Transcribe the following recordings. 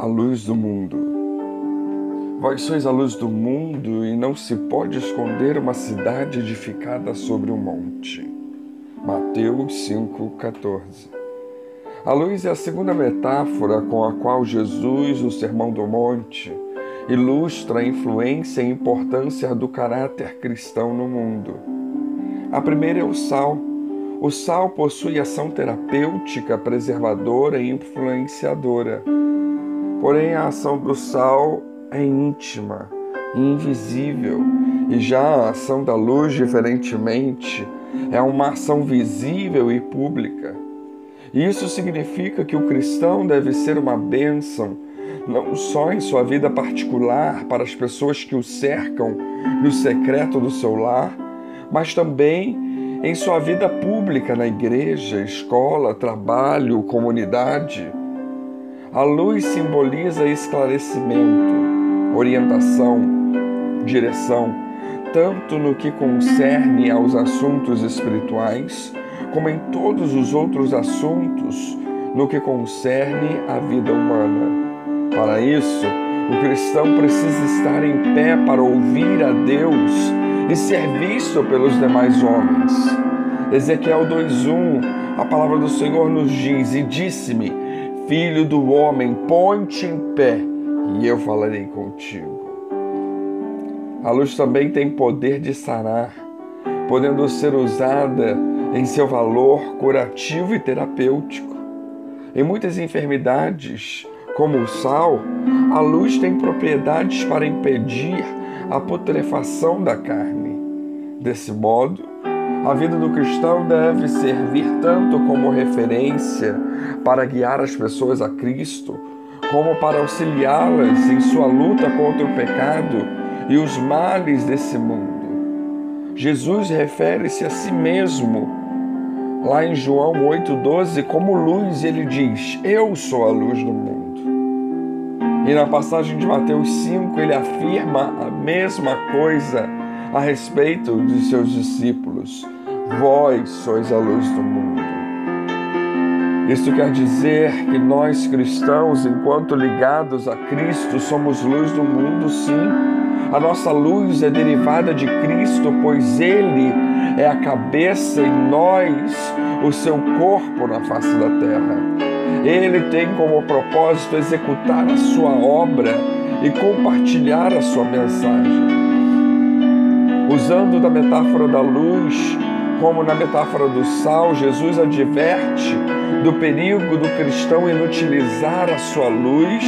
a luz do mundo. Vós sois a luz do mundo e não se pode esconder uma cidade edificada sobre um monte. Mateus 5,14 A luz é a segunda metáfora com a qual Jesus, o Sermão do Monte, ilustra a influência e importância do caráter cristão no mundo. A primeira é o sal. O sal possui ação terapêutica, preservadora e influenciadora. Porém, a ação do sal é íntima invisível, e já a ação da luz, diferentemente, é uma ação visível e pública. Isso significa que o cristão deve ser uma bênção, não só em sua vida particular para as pessoas que o cercam no secreto do seu lar, mas também em sua vida pública na igreja, escola, trabalho, comunidade. A luz simboliza esclarecimento, orientação, direção, tanto no que concerne aos assuntos espirituais, como em todos os outros assuntos no que concerne à vida humana. Para isso, o cristão precisa estar em pé para ouvir a Deus e ser visto pelos demais homens. Ezequiel 2:1, a palavra do Senhor nos diz: "E disse-me: Filho do homem, ponte em pé e eu falarei contigo. A luz também tem poder de sarar, podendo ser usada em seu valor curativo e terapêutico. Em muitas enfermidades, como o sal, a luz tem propriedades para impedir a putrefação da carne. Desse modo, a vida do cristão deve servir tanto como referência para guiar as pessoas a Cristo, como para auxiliá-las em sua luta contra o pecado e os males desse mundo. Jesus refere-se a si mesmo lá em João 8,12 como luz, ele diz: Eu sou a luz do mundo. E na passagem de Mateus 5, ele afirma a mesma coisa a respeito de seus discípulos: Vós sois a luz do mundo. Isso quer dizer que nós cristãos, enquanto ligados a Cristo, somos luz do mundo, sim. A nossa luz é derivada de Cristo, pois Ele é a cabeça e nós o seu corpo na face da terra. Ele tem como propósito executar a sua obra e compartilhar a sua mensagem usando da metáfora da luz, como na metáfora do sal, Jesus adverte do perigo do cristão inutilizar a sua luz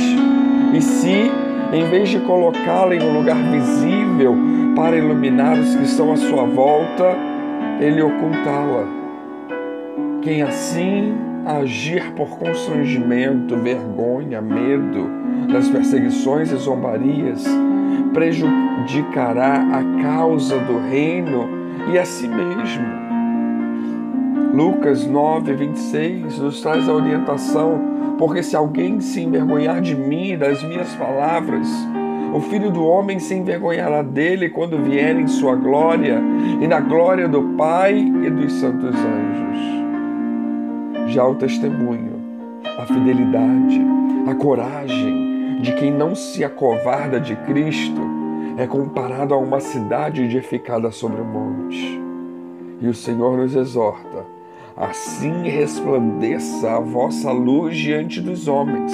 e se, em vez de colocá-la em um lugar visível para iluminar os que estão à sua volta, ele ocultá-la. Quem assim agir por constrangimento, vergonha, medo das perseguições e zombarias, prejudicará a causa do reino e a si mesmo. Lucas 9, 26 nos traz a orientação, porque se alguém se envergonhar de mim e das minhas palavras, o Filho do Homem se envergonhará dele quando vier em sua glória e na glória do Pai e dos santos anjos. Já o testemunho, a fidelidade, a coragem, de quem não se acovarda de Cristo é comparado a uma cidade edificada sobre o um monte. E o Senhor nos exorta: assim resplandeça a vossa luz diante dos homens,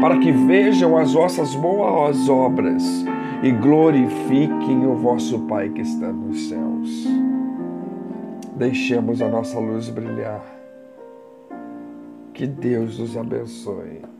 para que vejam as vossas boas obras e glorifiquem o vosso Pai que está nos céus. Deixemos a nossa luz brilhar. Que Deus nos abençoe.